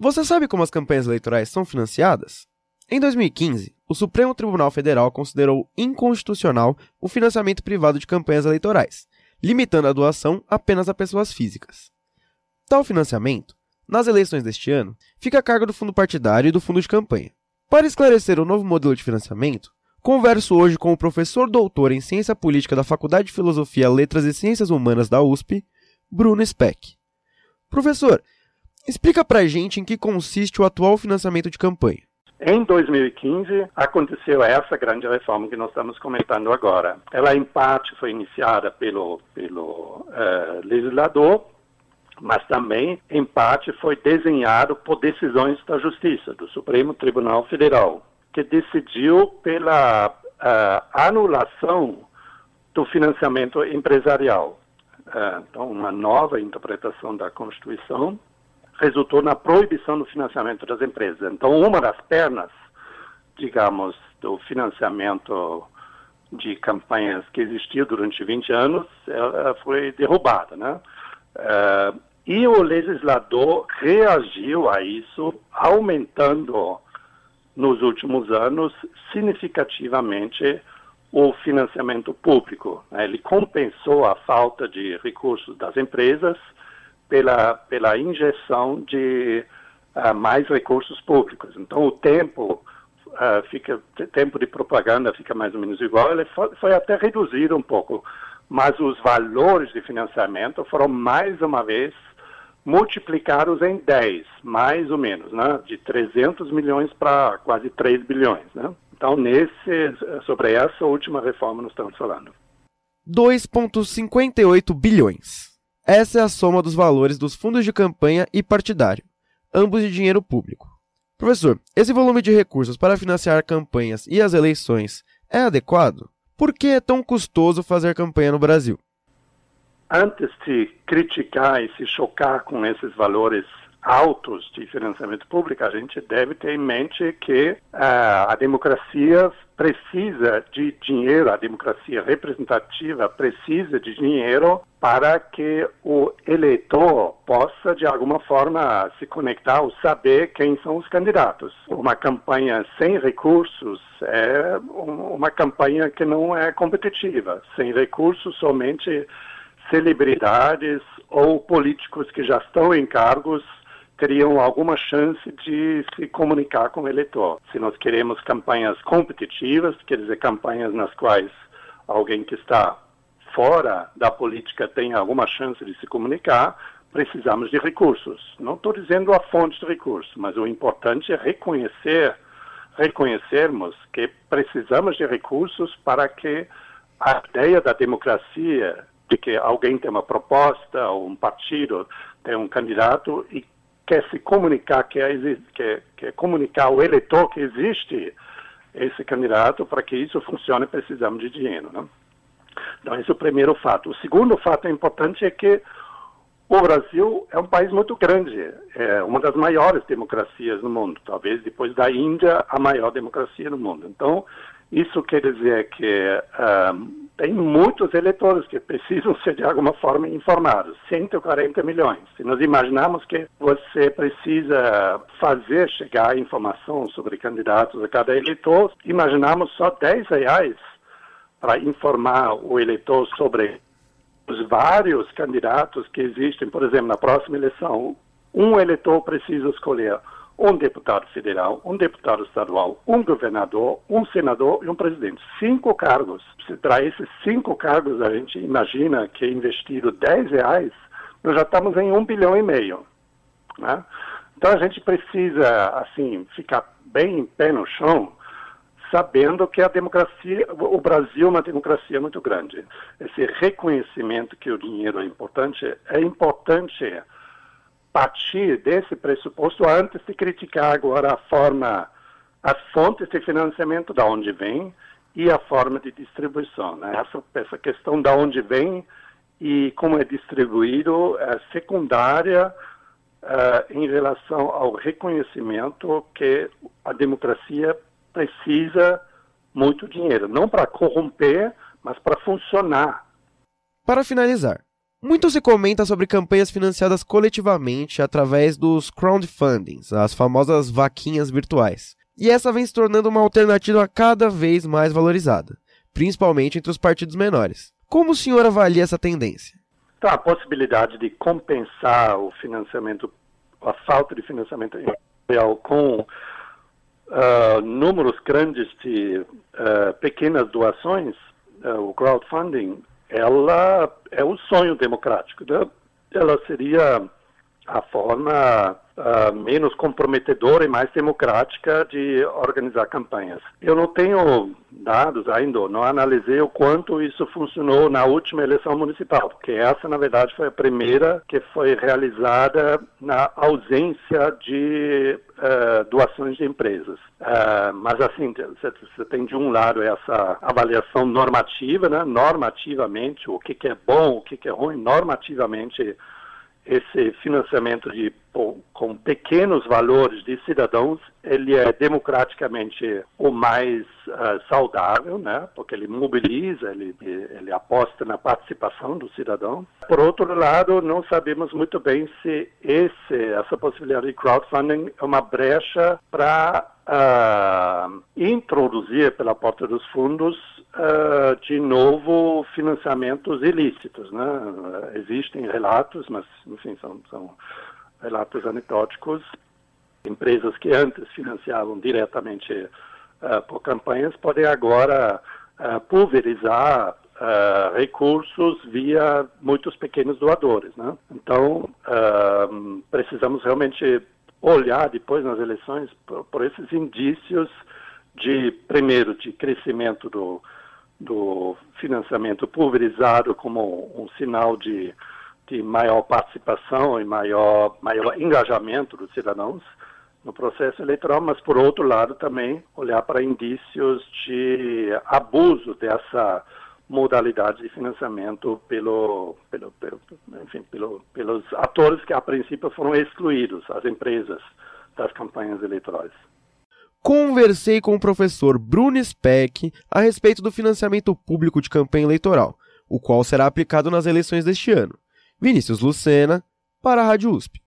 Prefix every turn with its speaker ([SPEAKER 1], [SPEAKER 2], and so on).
[SPEAKER 1] Você sabe como as campanhas eleitorais são financiadas? Em 2015, o Supremo Tribunal Federal considerou inconstitucional o financiamento privado de campanhas eleitorais, limitando a doação apenas a pessoas físicas. Tal financiamento, nas eleições deste ano, fica a cargo do fundo partidário e do fundo de campanha. Para esclarecer o novo modelo de financiamento, converso hoje com o professor doutor em Ciência Política da Faculdade de Filosofia, Letras e Ciências Humanas da USP, Bruno Speck. Professor, explica pra gente em que consiste o atual financiamento de campanha.
[SPEAKER 2] Em 2015, aconteceu essa grande reforma que nós estamos comentando agora. Ela, em parte, foi iniciada pelo, pelo uh, legislador, mas também, em parte, foi desenhado por decisões da Justiça, do Supremo Tribunal Federal, que decidiu pela uh, anulação do financiamento empresarial. Uh, então, uma nova interpretação da Constituição resultou na proibição do financiamento das empresas. Então, uma das pernas, digamos, do financiamento de campanhas que existiu durante 20 anos ela foi derrubada, né? Uh, e o legislador reagiu a isso, aumentando nos últimos anos significativamente o financiamento público. Né? Ele compensou a falta de recursos das empresas pela, pela injeção de uh, mais recursos públicos. Então, o tempo uh, fica tempo de propaganda fica mais ou menos igual. Ele foi, foi até reduzido um pouco, mas os valores de financiamento foram mais uma vez multiplicados em 10, mais ou menos, né? de 300 milhões para quase 3 bilhões. Né? Então, nesse, sobre essa última reforma nós estamos falando.
[SPEAKER 1] 2,58 bilhões. Essa é a soma dos valores dos fundos de campanha e partidário, ambos de dinheiro público. Professor, esse volume de recursos para financiar campanhas e as eleições é adequado? Por que é tão custoso fazer campanha no Brasil?
[SPEAKER 2] Antes de criticar e se chocar com esses valores altos de financiamento público, a gente deve ter em mente que uh, a democracia precisa de dinheiro, a democracia representativa precisa de dinheiro para que o eleitor possa, de alguma forma, se conectar ou saber quem são os candidatos. Uma campanha sem recursos é uma campanha que não é competitiva. Sem recursos, somente celebridades ou políticos que já estão em cargos teriam alguma chance de se comunicar com o eleitor. Se nós queremos campanhas competitivas, quer dizer, campanhas nas quais alguém que está fora da política tem alguma chance de se comunicar, precisamos de recursos. Não estou dizendo a fonte de recursos, mas o importante é reconhecer, reconhecermos que precisamos de recursos para que a ideia da democracia, de que alguém tem uma proposta ou um partido tem um candidato e quer se comunicar, quer, quer, quer comunicar ao eleitor que existe esse candidato, para que isso funcione, precisamos de dinheiro. Né? Então, esse é o primeiro fato. O segundo fato importante é que o Brasil é um país muito grande, é uma das maiores democracias no mundo, talvez depois da Índia, a maior democracia no mundo. Então, isso quer dizer que um, tem muitos eleitores que precisam ser de alguma forma informados, 140 milhões. Se nós imaginarmos que você precisa fazer chegar informação sobre candidatos a cada eleitor, imaginamos só 10 reais para informar o eleitor sobre os vários candidatos que existem. Por exemplo, na próxima eleição, um eleitor precisa escolher um deputado federal, um deputado estadual, um governador, um senador e um presidente. Cinco cargos. Para esses cinco cargos, a gente imagina que investido 10 reais, nós já estamos em um bilhão e meio. Né? Então a gente precisa, assim, ficar bem em pé no chão, sabendo que a democracia, o Brasil é uma democracia muito grande. Esse reconhecimento que o dinheiro é importante, é importante partir desse pressuposto antes de criticar agora a forma, as fontes de financiamento, da onde vem, e a forma de distribuição. Né? Essa, essa questão da onde vem e como é distribuído é secundária uh, em relação ao reconhecimento que a democracia precisa muito dinheiro, não para corromper, mas para funcionar.
[SPEAKER 1] Para finalizar, Muito se comenta sobre campanhas financiadas coletivamente através dos crowdfundings, as famosas vaquinhas virtuais. E essa vem se tornando uma alternativa cada vez mais valorizada, principalmente entre os partidos menores. Como o senhor avalia essa tendência?
[SPEAKER 2] Então, a possibilidade de compensar o financiamento, a falta de financiamento real com uh, números grandes de uh, pequenas doações, uh, o crowdfunding, ela é o sonho democrático. Né? Ela seria a forma uh, menos comprometedora e mais democrática de organizar campanhas. Eu não tenho dados ainda, não analisei o quanto isso funcionou na última eleição municipal, porque essa, na verdade, foi a primeira que foi realizada na ausência de uh, doações de empresas. Uh, mas, assim, você tem de um lado essa avaliação normativa, né? normativamente, o que, que é bom, o que, que é ruim, normativamente esse financiamento de, com pequenos valores de cidadãos, ele é democraticamente o mais uh, saudável, né? porque ele mobiliza, ele, ele aposta na participação do cidadão. Por outro lado, não sabemos muito bem se esse, essa possibilidade de crowdfunding é uma brecha para uh, introduzir pela porta dos fundos uh, de novo financiamentos ilícitos. Né? Existem relatos, mas enfim são, são relatos anedóticos. Empresas que antes financiavam diretamente uh, por campanhas podem agora pulverizar Uh, recursos via muitos pequenos doadores. Né? Então, uh, precisamos realmente olhar depois nas eleições por, por, esses indícios de, primeiro, de crescimento do, do financiamento pulverizado como um sinal de, de maior participação e maior, maior engajamento dos cidadãos no processo eleitoral, mas, por outro lado, também olhar para indícios de abuso dessa modalidade de financiamento pelo, pelo, pelo, enfim, pelo, pelos atores que, a princípio, foram excluídos, as empresas das campanhas eleitorais.
[SPEAKER 1] Conversei com o professor Bruno Speck a respeito do financiamento público de campanha eleitoral, o qual será aplicado nas eleições deste ano. Vinícius Lucena, para a Rádio USP.